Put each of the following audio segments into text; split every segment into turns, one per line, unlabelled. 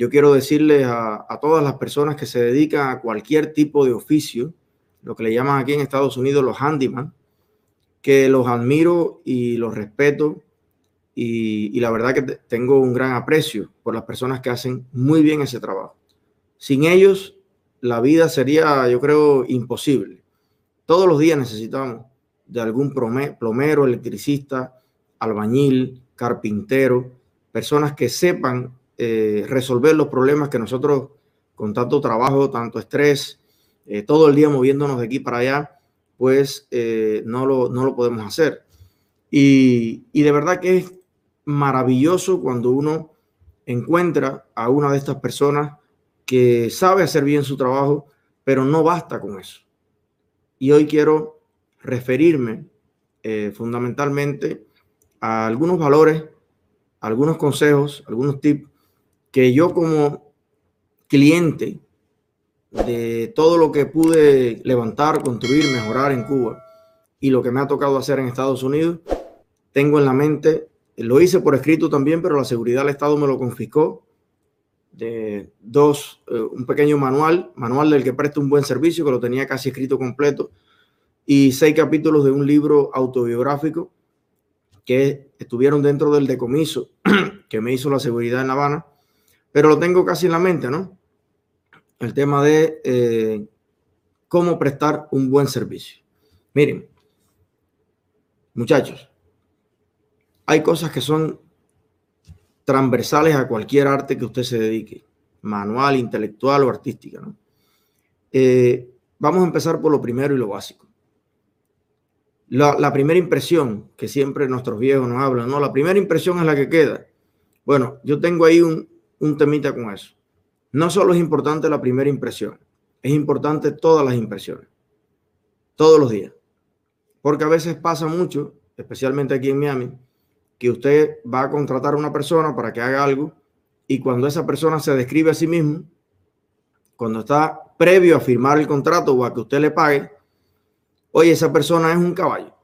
yo quiero decirles a, todas las personas que se dedican a cualquier tipo de oficio, lo que le llaman aquí en Estados Unidos los handyman, que los admiro y los respeto y, y la verdad que tengo un gran aprecio por las personas que hacen muy bien ese trabajo. Sin ellos, la vida sería, yo creo, imposible. Todos los días necesitamos de algún plomero, electricista, albañil, carpintero, personas que sepan eh, resolver los problemas que nosotros con tanto trabajo, tanto estrés, eh, todo el día moviéndonos de aquí para allá, pues eh, no, lo, no lo podemos hacer. Y, de verdad que es maravilloso cuando uno encuentra a una de estas personas que sabe hacer bien su trabajo, pero no basta con eso. Y hoy quiero referirme eh, fundamentalmente a algunos valores, algunos consejos, algunos tips que yo como cliente de todo lo que pude levantar, construir, mejorar en Cuba y lo que me ha tocado hacer en Estados Unidos, tengo en la mente, lo hice por escrito también, pero la seguridad del Estado me lo confiscó, de dos, eh, un pequeño manual, manual del que presta un buen servicio, que lo tenía casi escrito completo, y seis capítulos de un libro autobiográfico que estuvieron dentro del decomiso que me hizo la seguridad en La Habana, pero lo tengo casi en la mente, ¿no? El tema de eh, cómo prestar un buen servicio. Miren, muchachos, hay cosas que son transversales a cualquier arte que usted se dedique, manual, intelectual o artística, ¿no? Eh, vamos a empezar por lo primero y lo básico. La, primera impresión que siempre nuestros viejos nos hablan, no, la primera impresión es la que queda. Bueno, yo tengo ahí un, un temita con eso. No solo es importante la primera impresión, es importante todas las impresiones, todos los días. Porque a veces pasa mucho, especialmente aquí en Miami, que usted va a contratar a una persona para que haga algo y cuando esa persona se describe a sí mismo, cuando está previo a firmar el contrato o a que usted le pague, oye, esa persona es un caballo.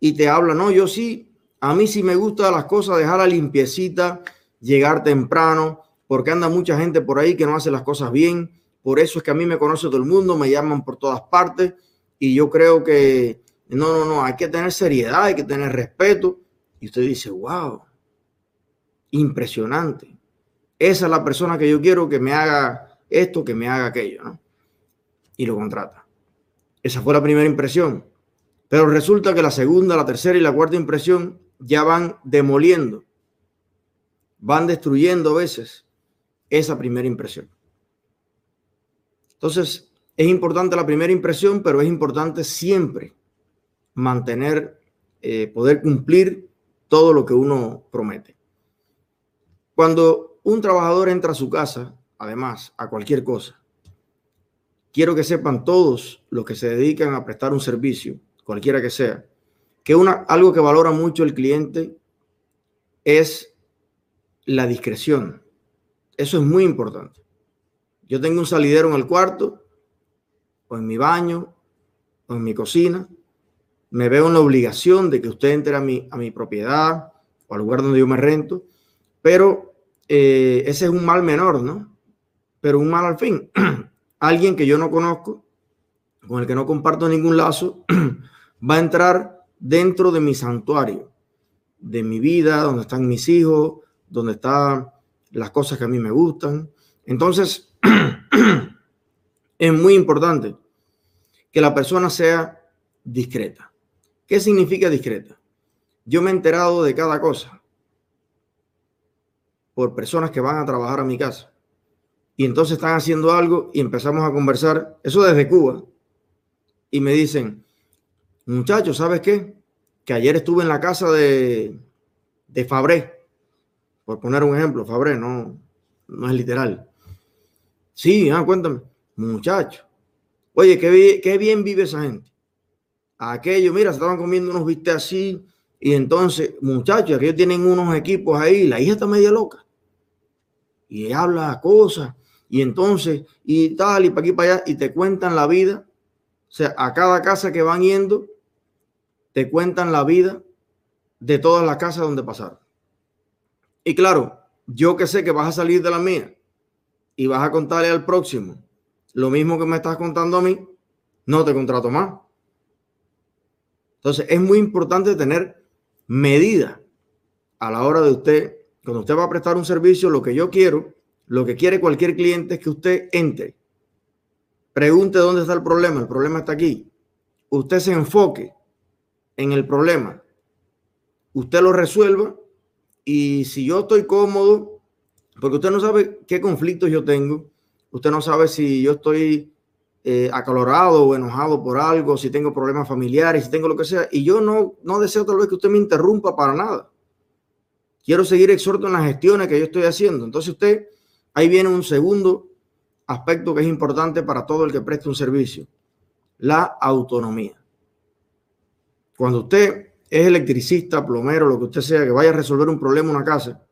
Y te habla, no, yo sí, a mí sí me gusta las cosas, dejar la limpiecita, llegar temprano, porque anda mucha gente por ahí que no hace las cosas bien. Por eso es que a mí me conoce todo el mundo, me llaman por todas partes y yo creo que no, no, no, hay que tener seriedad, hay que tener respeto. Y usted dice, wow, impresionante. Esa es la persona que yo quiero que me haga esto, que me haga aquello, ¿no? Y lo contrata. Esa fue la primera impresión. Pero resulta que la segunda, la tercera y la cuarta impresión ya van demoliendo, van destruyendo a veces esa primera impresión. Entonces, es importante la primera impresión, pero es importante siempre mantener, eh, poder cumplir todo lo que uno promete. Cuando un trabajador entra a su casa, además, a cualquier cosa, quiero que sepan todos los que se dedican a prestar un servicio, cualquiera que sea, que una, algo que valora mucho el cliente es la discreción. Eso es muy importante. Yo tengo un salidero en el cuarto, o en mi baño, o en mi cocina. Me veo en la obligación de que usted entre a mi, a mi propiedad o al lugar donde yo me rento, pero eh, ese es un mal menor, ¿no? Pero un mal al fin. alguien que yo no conozco, con el que no comparto ningún lazo, va a entrar dentro de mi santuario, de mi vida, donde están mis hijos, donde están las cosas que a mí me gustan. Entonces, es muy importante que la persona sea discreta. ¿Qué significa discreta? Yo me he enterado de cada cosa por personas que van a trabajar a mi casa y entonces están haciendo algo y empezamos a conversar, eso desde Cuba, y me dicen, muchachos, ¿sabes qué? Que ayer estuve en la casa de, de Fabré, por poner un ejemplo, Fabré, no, no es literal. Sí, ah, cuéntame, muchacho. Oye, qué, qué bien vive esa gente. Aquello, mira, se estaban comiendo unos vistes así, y entonces, muchachos, aquellos tienen unos equipos ahí, la hija está media loca. Y habla cosas, y entonces, y tal, y para aquí, para allá, y te cuentan la vida. O sea, a cada casa que van yendo, te cuentan la vida de todas las casas donde pasaron. Y claro, yo que sé que vas a salir de la mía y vas a contarle al próximo lo mismo que me estás contando a mí, no te contrato más. Entonces es muy importante tener medida a la hora de usted, cuando usted va a prestar un servicio, lo que yo quiero, lo que quiere cualquier cliente es que usted entre, pregunte dónde está el problema, el problema está aquí, usted se enfoque en el problema, usted lo resuelva y si yo estoy cómodo, porque usted no sabe qué conflictos yo tengo, usted no sabe si yo estoy eh, acalorado o enojado por algo, si tengo problemas familiares, si tengo lo que sea, y yo no, no deseo tal vez que usted me interrumpa para nada. Quiero seguir exhorto en las gestiones que yo estoy haciendo. Entonces usted, ahí viene un segundo aspecto que es importante para todo el que preste un servicio, la autonomía. Cuando usted es electricista, plomero, lo que usted sea, que vaya a resolver un problema en una casa,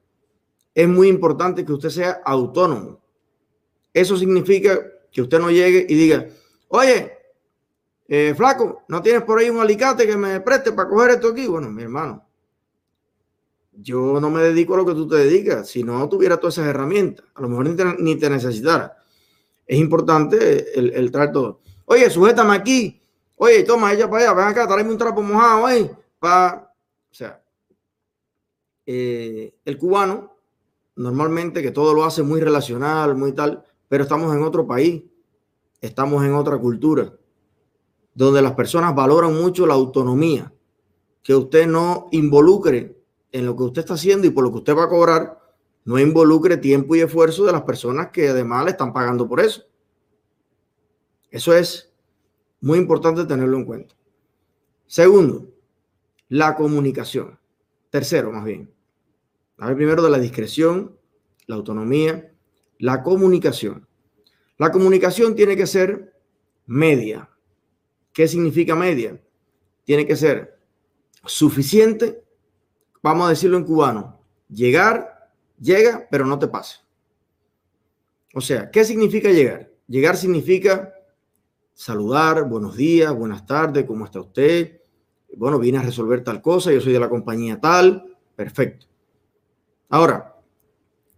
es muy importante que usted sea autónomo. Eso significa que usted no llegue y diga, oye, eh, flaco, ¿no tienes por ahí un alicate que me preste para coger esto aquí? Bueno, mi hermano, yo no me dedico a lo que tú te dedicas. Si no tuviera todas esas herramientas, a lo mejor ni te, ni necesitara. Es importante el, el traer todo. Oye, sujétame aquí. Oye, toma ella para allá, ven acá, tráeme un trapo mojado ahí. O sea, eh, el cubano normalmente que todo lo hace muy relacional, muy tal, pero estamos en otro país, estamos en otra cultura, donde las personas valoran mucho la autonomía, que usted no involucre en lo que usted está haciendo y por lo que usted va a cobrar, no involucre tiempo y esfuerzo de las personas que además le están pagando por eso. Eso es muy importante tenerlo en cuenta. Segundo, la comunicación. Tercero, más bien. Ver, primero de la discreción, la autonomía, la comunicación. La comunicación tiene que ser media. ¿Qué significa media? Tiene que ser suficiente, vamos a decirlo en cubano, llegar, llega, pero no te pase. O sea, ¿qué significa llegar? Llegar significa saludar, buenos días, buenas tardes, ¿cómo está usted? Bueno, vine a resolver tal cosa, yo soy de la compañía tal, perfecto. Ahora,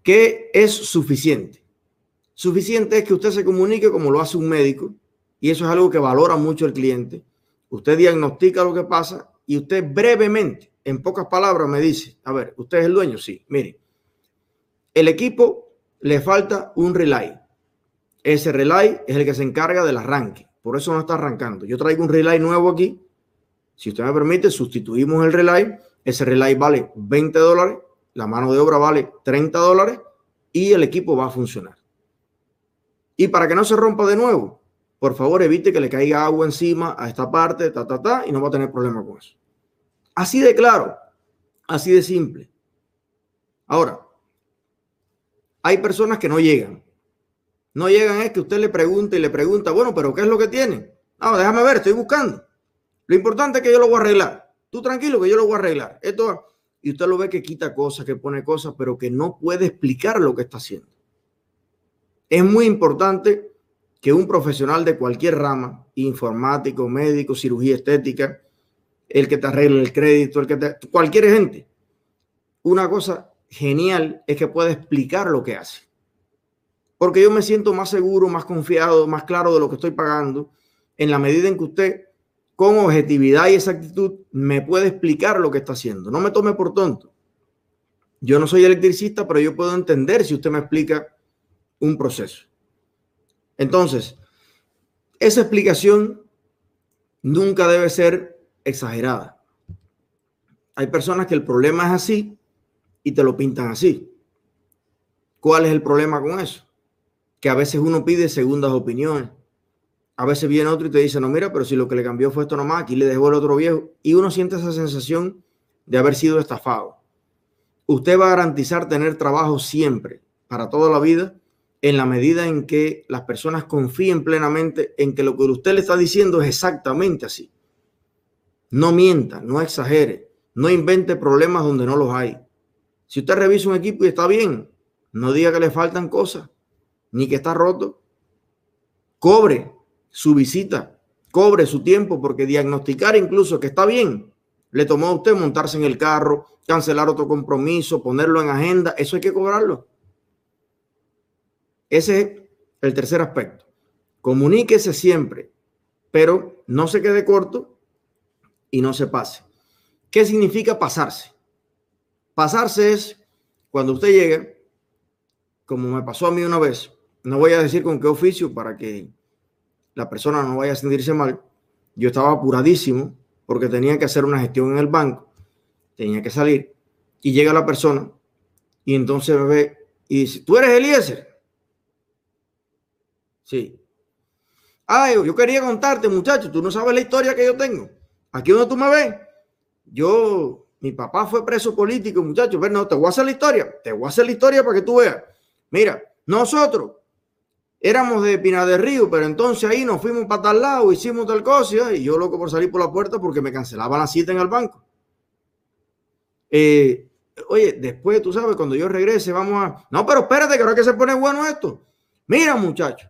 ¿qué es suficiente? Suficiente es que usted se comunique como lo hace un médico y eso es algo que valora mucho el cliente. Usted diagnostica lo que pasa y usted brevemente, en pocas palabras, me dice, a ver, ¿usted es el dueño? Sí, mire, el equipo le falta un relay. Ese relay es el que se encarga del arranque. Por eso no está arrancando. Yo traigo un relay nuevo aquí. Si usted me permite, sustituimos el relay. Ese relay vale 20 dólares la mano de obra vale 30 dólares y el equipo va a funcionar. Y para que no se rompa de nuevo, por favor evite que le caiga agua encima a esta parte, ta, ta, ta, y no va a tener problema con eso. Así de claro, así de simple. Ahora, hay personas que no llegan. No llegan es que usted le pregunte y le pregunta, bueno, pero ¿qué es lo que tiene? No, déjame ver, estoy buscando. Lo importante es que yo lo voy a arreglar. Tú tranquilo que yo lo voy a arreglar. Esto y usted lo ve que quita cosas, que pone cosas, pero que no puede explicar lo que está haciendo. Es muy importante que un profesional de cualquier rama, informático, médico, cirugía estética, el que te arregle el crédito, el que te, cualquier gente, una cosa genial es que pueda explicar lo que hace. Porque yo me siento más seguro, más confiado, más claro de lo que estoy pagando en la medida en que usted con objetividad y exactitud me puede explicar lo que está haciendo. No me tome por tonto. Yo no soy electricista, pero yo puedo entender si usted me explica un proceso. Entonces, esa explicación nunca debe ser exagerada. Hay personas que el problema es así y te lo pintan así. ¿Cuál es el problema con eso? Que a veces uno pide segundas opiniones a veces viene otro y te dice, no, mira, pero si lo que le cambió fue esto nomás, aquí le dejó el otro viejo. Y uno siente esa sensación de haber sido estafado. Usted va a garantizar tener trabajo siempre, para toda la vida, en la medida en que las personas confíen plenamente en que lo que usted le está diciendo es exactamente así. No mienta, no exagere, no invente problemas donde no los hay. Si usted revisa un equipo y está bien, no diga que le faltan cosas, ni que está roto. Cobre su visita, cobre su tiempo, porque diagnosticar incluso que está bien Le tomó a usted montarse en el carro, cancelar otro compromiso, ponerlo en agenda. Eso hay que cobrarlo. Ese es el tercer aspecto. Comuníquese siempre, pero no se quede corto y no se pase. ¿Qué significa pasarse? Pasarse es cuando usted llega, como me pasó a mí una vez, no voy a decir con qué oficio para que la persona no vaya a sentirse mal. Yo estaba apuradísimo porque tenía que hacer una gestión en el banco, tenía que salir y llega la persona y entonces me ve y dice, ¿tú eres Eliezer? Sí. Ay, yo quería contarte, muchacho, tú no sabes la historia que yo tengo. Aquí donde tú me ves, yo, mi papá fue preso político, muchacho, pero no, te voy a hacer la historia, te voy a hacer la historia para que tú veas. Mira, nosotros éramos de Pina de Río, pero entonces ahí nos fuimos para tal lado, hicimos tal cosa, y yo loco por salir por la puerta porque me cancelaban la cita en el banco. Eh, oye, después, tú sabes, cuando yo regrese, vamos a... No, pero espérate, que ahora que se pone bueno esto. Mira, muchachos,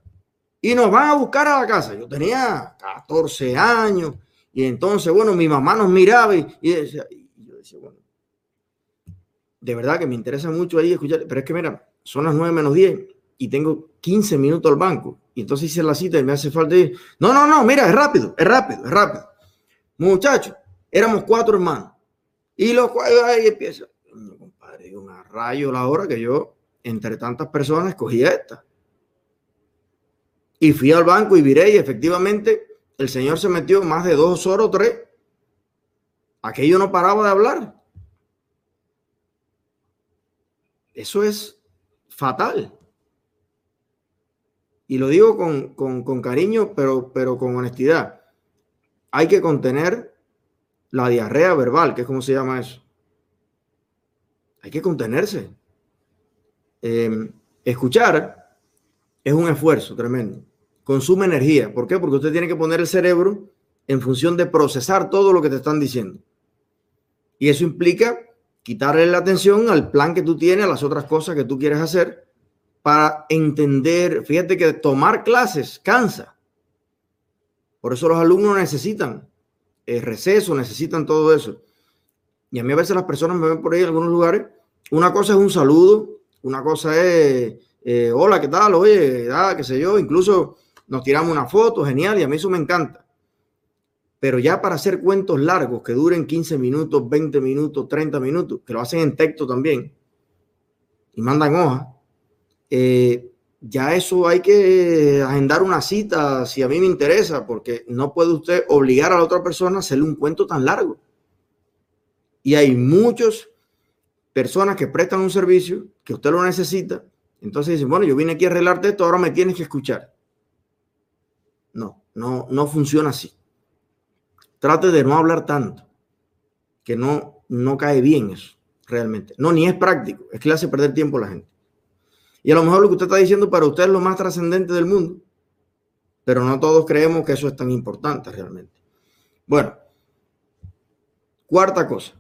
y nos van a buscar a la casa. Yo tenía 14 años, y entonces, bueno, mi mamá nos miraba y, decía, yo decía, bueno, de verdad que me interesa mucho ahí escuchar, pero es que mira, son las 9 menos 10 y tengo 15 minutos al banco. Y entonces hice la cita y me hace falta ir. No, no, no, mira, es rápido, es rápido, es rápido. Muchachos, éramos cuatro hermanos. Y los cuatro ahí empieza. Compadre, un rayo la hora que yo, entre tantas personas, escogí esta. Y fui al banco y viré y efectivamente el señor se metió más de dos horas o tres. Aquello no paraba de hablar. Eso es fatal. Y lo digo con, cariño, pero, pero con honestidad. Hay que contener la diarrea verbal, que es como se llama eso. Hay que contenerse. Em, escuchar es un esfuerzo tremendo. Consume energía. ¿Por qué? Porque usted tiene que poner el cerebro en función de procesar todo lo que te están diciendo. Y eso implica quitarle la atención al plan que tú tienes, a las otras cosas que tú quieres hacer para entender, fíjate que tomar clases cansa. Por eso los alumnos necesitan el receso, necesitan todo eso. Y a mí a veces las personas me ven por ahí en algunos lugares. Una cosa es un saludo, una cosa es, eh, hola, ¿qué tal? Oye, ah, qué sé yo, incluso nos tiramos una foto, genial, y a mí eso me encanta. Pero ya para hacer cuentos largos que duren 15 minutos, 20 minutos, 30 minutos, que lo hacen en texto también, y mandan hojas, eh, ya eso hay que agendar una cita si a mí me interesa, porque no puede usted obligar a la otra persona a hacerle un cuento tan largo. Y hay muchas personas que prestan un servicio que usted lo necesita. Entonces dicen, bueno, yo vine aquí a arreglarte esto, ahora me tienes que escuchar. No, no, no funciona así. Trate de no hablar tanto, que no, no cae bien eso, realmente. No, ni es práctico, es que le hace perder tiempo a la gente. Y a lo mejor lo que usted está diciendo para usted es lo más trascendente del mundo, pero no todos creemos que eso es tan importante realmente. Bueno, cuarta cosa,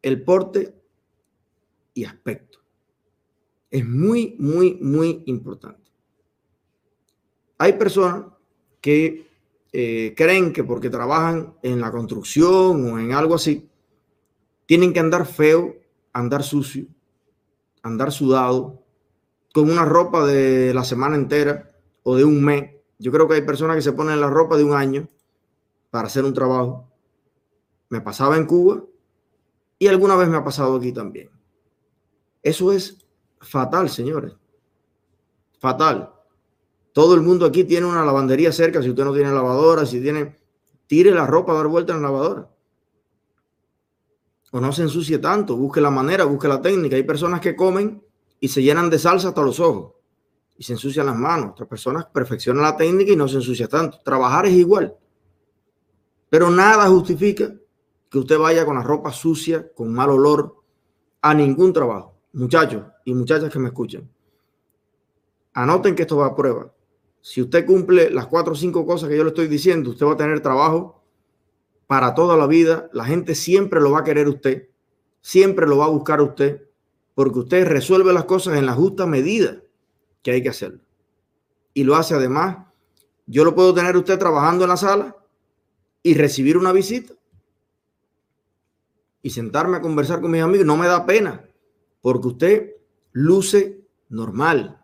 el porte y aspecto. Es muy, muy, muy importante. Hay personas que eh, creen que porque trabajan en la construcción o en algo así, tienen que andar feo, andar sucio, andar sudado, con una ropa de la semana entera o de un mes. Yo creo que hay personas que se ponen la ropa de un año para hacer un trabajo. Me pasaba en Cuba y alguna vez me ha pasado aquí también. Eso es fatal, señores. Fatal. Todo el mundo aquí tiene una lavandería cerca. Si usted no tiene lavadora, si tiene, tire la ropa a dar vuelta en la lavadora. O no se ensucie tanto. Busque la manera, busque la técnica. Hay personas que comen y se llenan de salsa hasta los ojos y se ensucian las manos. Otras personas perfeccionan la técnica y no se ensucia tanto. Trabajar es igual. Pero nada justifica que usted vaya con la ropa sucia, con mal olor, a ningún trabajo. Muchachos y muchachas que me escuchan, anoten que esto va a prueba. Si usted cumple las cuatro o cinco cosas que yo le estoy diciendo, usted va a tener trabajo para toda la vida. La gente siempre lo va a querer usted, siempre lo va a buscar usted porque usted resuelve las cosas en la justa medida que hay que hacerlo. Y lo hace además, yo lo puedo tener usted trabajando en la sala y recibir una visita. y sentarme a conversar con mis amigos, no me da pena, porque usted luce normal,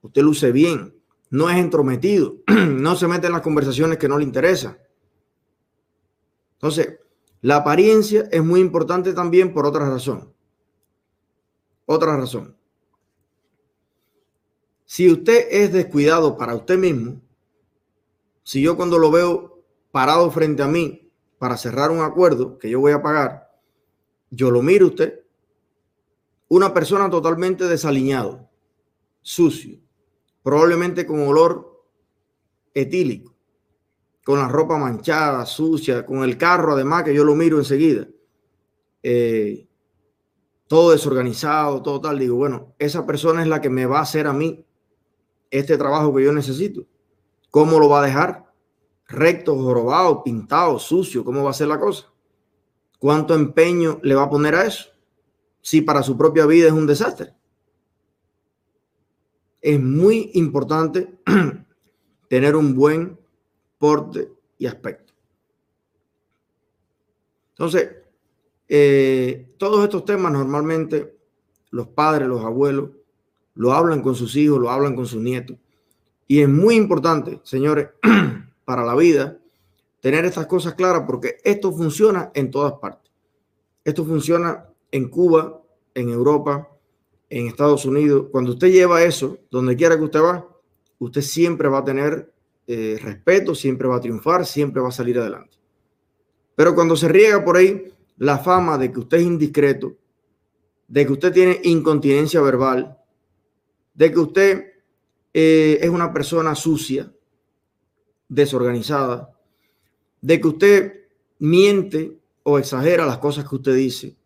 usted luce bien, no es entrometido, no se mete en las conversaciones que no le interesan. Entonces, la apariencia es muy importante también por otra razón. Otra razón. Si usted es descuidado para usted mismo, si yo cuando lo veo parado frente a mí para cerrar un acuerdo que yo voy a pagar, yo lo miro usted, una persona totalmente desaliñado, sucio, probablemente con olor etílico, con la ropa manchada, sucia, con el carro además que yo lo miro enseguida, eh, todo desorganizado, todo tal, digo, bueno, esa persona es la que me va a hacer a mí este trabajo que yo necesito. ¿Cómo lo va a dejar? Recto, jorobado, pintado, sucio, ¿cómo va a ser la cosa? ¿Cuánto empeño le va a poner a eso? Si para su propia vida es un desastre. Es muy importante tener un buen porte y aspecto. Entonces, eh, todos estos temas normalmente los padres, los abuelos, lo hablan con sus hijos, lo hablan con sus nietos. Y es muy importante, señores, para la vida, tener estas cosas claras porque esto funciona en todas partes. Esto funciona en Cuba, en Europa, en Estados Unidos. Cuando usted lleva eso, donde quiera que usted va, usted siempre va a tener eh, respeto, siempre va a triunfar, siempre va a salir adelante. Pero cuando se riega por ahí la fama de que usted es indiscreto, de que usted tiene incontinencia verbal, de que usted eh, es una persona sucia, desorganizada, de que usted miente o exagera las cosas que usted dice,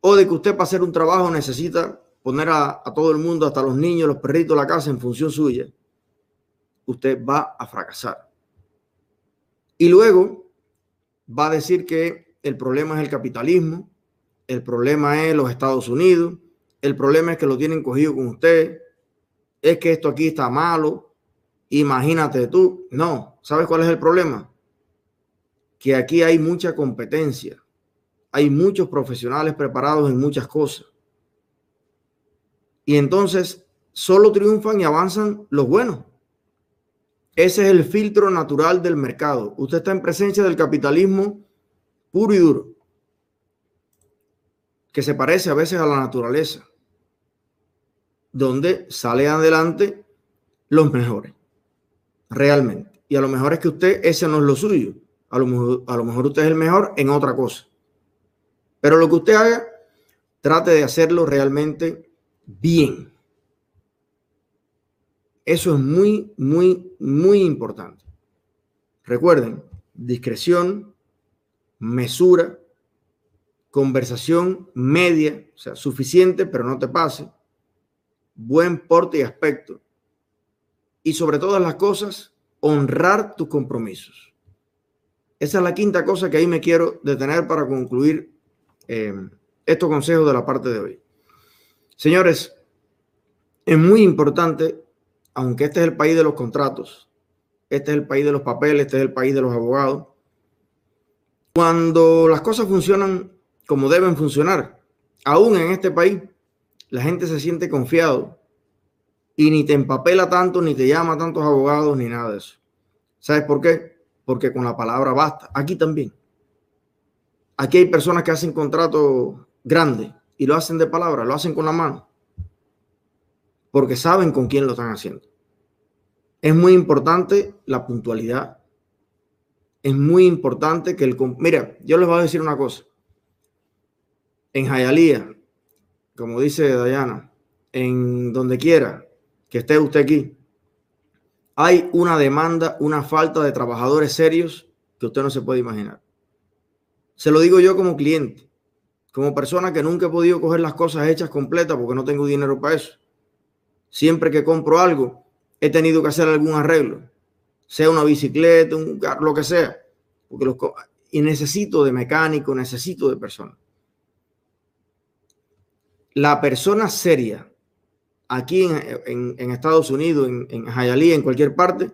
o de que usted para hacer un trabajo necesita poner a, a todo el mundo, hasta los niños, los perritos, la casa en función suya, usted va a fracasar. Y luego va a decir que el problema es el capitalismo, el problema es los Estados Unidos, el problema es que lo tienen cogido con usted. Es que esto aquí está malo. Imagínate tú. No, ¿sabes cuál es el problema? Que aquí hay mucha competencia. Hay muchos profesionales preparados en muchas cosas. Y entonces solo triunfan y avanzan los buenos. Ese es el filtro natural del mercado. Usted está en presencia del capitalismo puro y duro que se parece a veces a la naturaleza, donde sale adelante los mejores, realmente. Y a lo mejor es que usted, ese no es lo suyo. A lo, mejor, a lo mejor usted es el mejor en otra cosa. Pero lo que usted haga, trate de hacerlo realmente bien. Eso es muy, muy, muy importante. Recuerden, discreción, mesura, conversación media, o sea, suficiente, pero no te pase, buen porte y aspecto. Y sobre todas las cosas, honrar tus compromisos. Esa es la quinta cosa que ahí me quiero detener para concluir eh, estos consejos de la parte de hoy. Señores, es muy importante, aunque este es el país de los contratos, este es el país de los papeles, este es el país de los abogados, cuando las cosas funcionan como deben funcionar. Aún en este país, la gente se siente confiado y ni te empapela tanto, ni te llama tantos abogados, ni nada de eso. ¿Sabes por qué? Porque con la palabra basta. Aquí también. Aquí hay personas que hacen contratos grandes y lo hacen de palabra, lo hacen con la mano. Porque saben con quién lo están haciendo. Es muy importante la puntualidad. Es muy importante que el... Mira, yo les voy a decir una cosa en Jayalía, como dice Dayana, en donde quiera que esté usted aquí, hay una demanda, una falta de trabajadores serios que usted no se puede imaginar. Se lo digo yo como cliente, como persona que nunca he podido coger las cosas hechas completas porque no tengo dinero para eso. Siempre que compro algo, he tenido que hacer algún arreglo, sea una bicicleta, un carro, lo que sea, porque los, y necesito de mecánico, necesito de personas la persona seria aquí en, Estados Unidos, en, en en cualquier parte,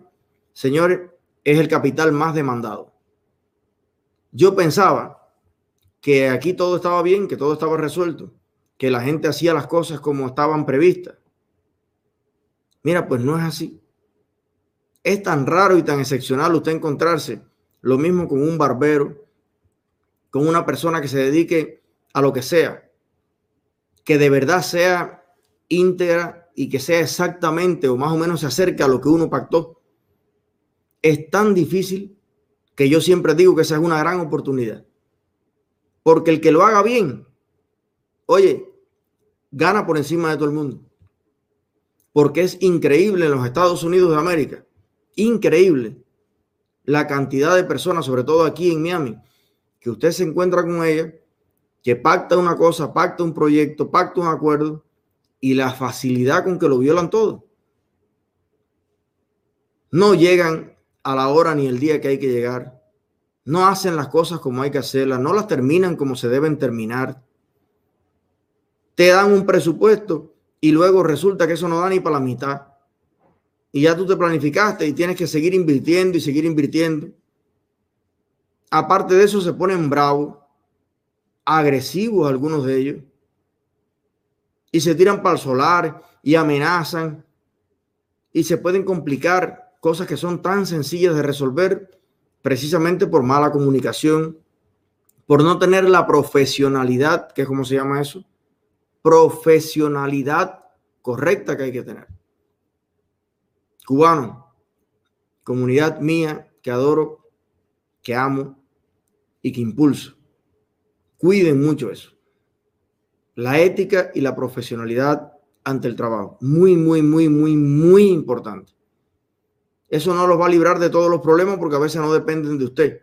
señores, es el capital más demandado. Yo pensaba que aquí todo estaba bien, que todo estaba resuelto, que la gente hacía las cosas como estaban previstas. Mira, pues no es así. Es tan raro y tan excepcional usted encontrarse lo mismo con un barbero, con una persona que se dedique a lo que sea, que de verdad sea íntegra y que sea exactamente o más o menos se acerque a lo que uno pactó. Es tan difícil que yo siempre digo que esa es una gran oportunidad. Porque el que lo haga bien, oye, gana por encima de todo el mundo. Porque es increíble en los Estados Unidos de América, increíble la cantidad de personas, sobre todo aquí en Miami, que usted se encuentra con ella, que pacta una cosa, pacta un proyecto, pacta un acuerdo y la facilidad con que lo violan todo. No llegan a la hora ni el día que hay que llegar. No hacen las cosas como hay que hacerlas, no las terminan como se deben terminar. Te dan un presupuesto y luego resulta que eso no da ni para la mitad y ya tú te planificaste y tienes que seguir invirtiendo y seguir invirtiendo. Aparte de eso, se ponen bravos, agresivos algunos de ellos, y se tiran para el solar y amenazan, y se pueden complicar cosas que son tan sencillas de resolver precisamente por mala comunicación, por no tener la profesionalidad, que es como se llama eso, profesionalidad correcta que hay que tener cubano, comunidad mía que adoro, que amo y que impulso. Cuiden mucho eso. La ética y la profesionalidad ante el trabajo. Muy, muy, muy, muy, muy importante. Eso no los va a librar de todos los problemas porque a veces no dependen de usted.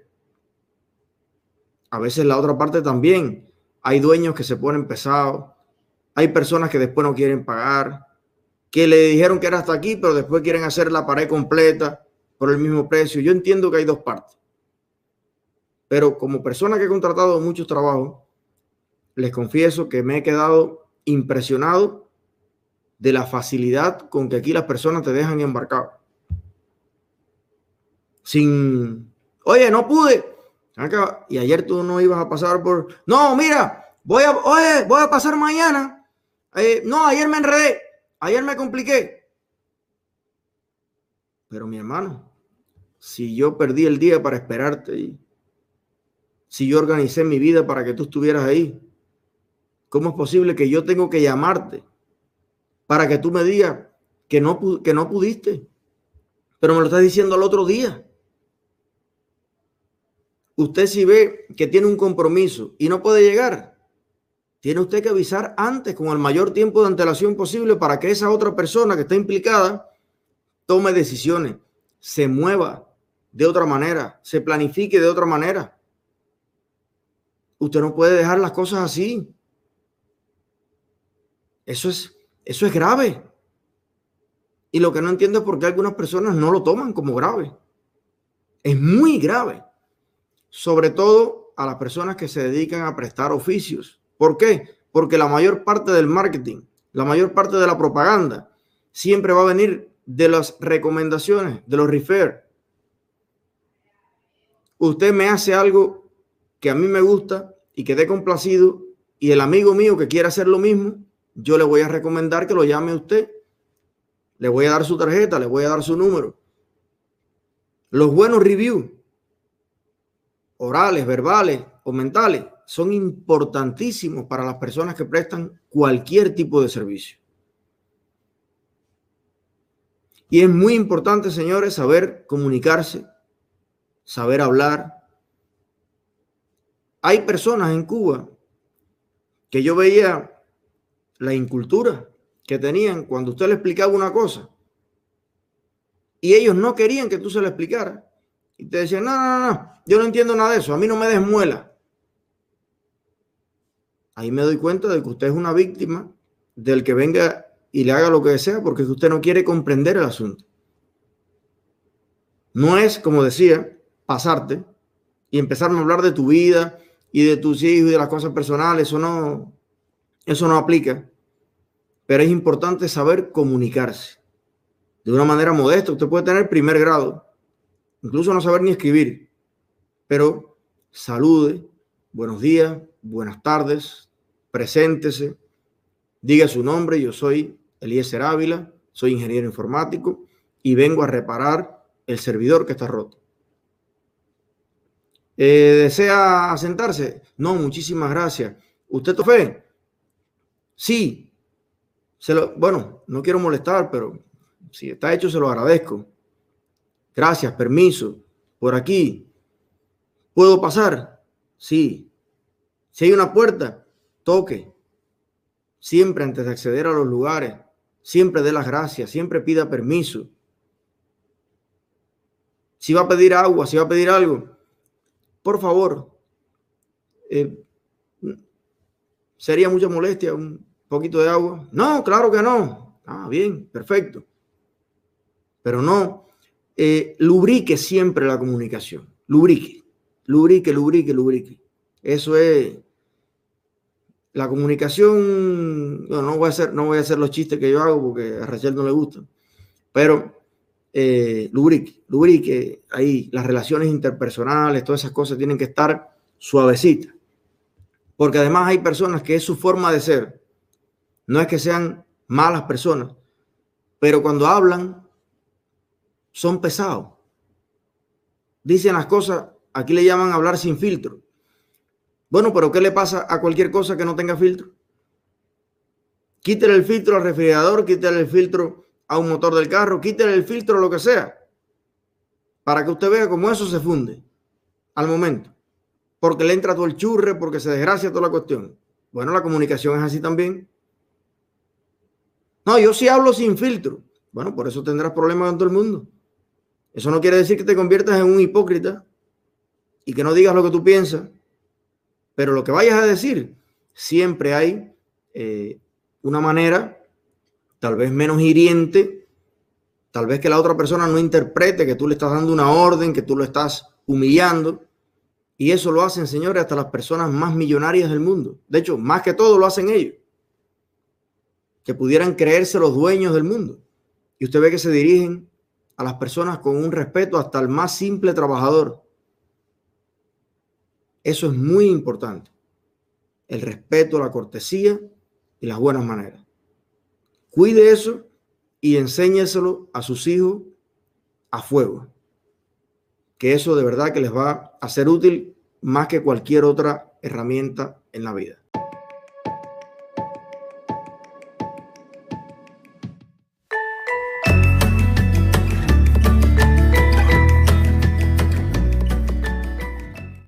A veces la otra parte también. Hay dueños que se ponen pesados. Hay personas que después no quieren pagar que le dijeron que era hasta aquí, pero después quieren hacer la pared completa por el mismo precio. Yo entiendo que hay dos partes. Pero como persona que he contratado muchos trabajos, les confieso que me he quedado impresionado de la facilidad con que aquí las personas te dejan embarcado. Sin, oye, no pude. Y ayer tú no ibas a pasar por, no, mira, voy a, oye, voy a pasar mañana. Eh, no, ayer me enredé. Ayer me compliqué. Pero mi hermano, si yo perdí el día para esperarte y si yo organicé mi vida para que tú estuvieras ahí, ¿cómo es posible que yo tengo que llamarte para que tú me digas que no, que no pudiste? Pero me lo estás diciendo al otro día. Usted si ve que tiene un compromiso y no puede llegar, tiene usted que avisar antes con el mayor tiempo de antelación posible para que esa otra persona que está implicada tome decisiones, se mueva de otra manera, se planifique de otra manera. Usted no puede dejar las cosas así. Eso es, eso es grave. Y lo que no entiendo es por qué algunas personas no lo toman como grave. Es muy grave. Sobre todo a las personas que se dedican a prestar oficios ¿Por qué? Porque la mayor parte del marketing, la mayor parte de la propaganda, siempre va a venir de las recomendaciones, de los refer. Usted me hace algo que a mí me gusta y que complacido y el amigo mío que quiere hacer lo mismo, yo le voy a recomendar que lo llame a usted. Le voy a dar su tarjeta, le voy a dar su número. Los buenos reviews, orales, verbales o mentales, son importantísimos para las personas que prestan cualquier tipo de servicio. Y es muy importante, señores, saber comunicarse, saber hablar. Hay personas en Cuba que yo veía la incultura que tenían cuando usted le explicaba una cosa y ellos no querían que tú se lo explicara. Y te decían, no, no, no, yo no entiendo nada de eso, a mí no me desmuela ahí me doy cuenta de que usted es una víctima del que venga y le haga lo que desea porque usted no quiere comprender el asunto. No es, como decía, pasarte y empezar a hablar de tu vida y de tus hijos y de las cosas personales. Eso no, eso no aplica. Pero es importante saber comunicarse de una manera modesta. Usted puede tener primer grado, incluso no saber ni escribir, pero salude, buenos días, buenas tardes, preséntese, diga su nombre, yo soy Eliezer Ávila, soy ingeniero informático y vengo a reparar el servidor que está roto. Eh, ¿Desea sentarse? No, muchísimas gracias. ¿Usted fe? Sí. Se lo, bueno, no quiero molestar, pero si está hecho se lo agradezco. Gracias, permiso. Por aquí. ¿Puedo pasar? Sí. Si hay una puerta, toque. Siempre antes de acceder a los lugares, siempre dé las gracias, siempre pida permiso. Si va a pedir agua, si va a pedir algo, por favor, eh, sería mucha molestia un poquito de agua. No, claro que no. Ah, bien, perfecto. Pero no, eh, lubrique siempre la comunicación. Lubrique, lubrique, lubrique, lubrique. Eso es la comunicación. No, voy a hacer, no voy a hacer los chistes que yo hago porque a Rachel no le gustan. Pero eh, lubrique, lubrique ahí las relaciones interpersonales, todas esas cosas tienen que estar suavecitas. Porque además hay personas que es su forma de ser. No es que sean malas personas, pero cuando hablan son pesados. Dicen las cosas, aquí le llaman hablar sin filtro. Bueno, pero ¿qué le pasa a cualquier cosa que no tenga filtro? Quítale el filtro al refrigerador, quítale el filtro a un motor del carro, quítale el filtro, lo que sea, para que usted vea cómo eso se funde al momento. Porque le entra todo el churre, porque se desgracia toda la cuestión. Bueno, la comunicación es así también. No, yo sí hablo sin filtro. Bueno, por eso tendrás problemas con todo el mundo. Eso no quiere decir que te conviertas en un hipócrita y que no digas lo que tú piensas, pero lo que vayas a decir, siempre hay eh, una manera, tal vez menos hiriente, tal vez que la otra persona no interprete que tú le estás dando una orden, que tú lo estás humillando. Y eso lo hacen, señores, hasta las personas más millonarias del mundo. De hecho, más que todo lo hacen ellos. Que pudieran creerse los dueños del mundo. Y usted ve que se dirigen a las personas con un respeto hasta el más simple trabajador. Eso es muy importante. El respeto, la cortesía y las buenas maneras. Cuide eso y enséñeselo a sus hijos a fuego. Que eso de verdad que les va a ser útil más que cualquier otra herramienta en la vida.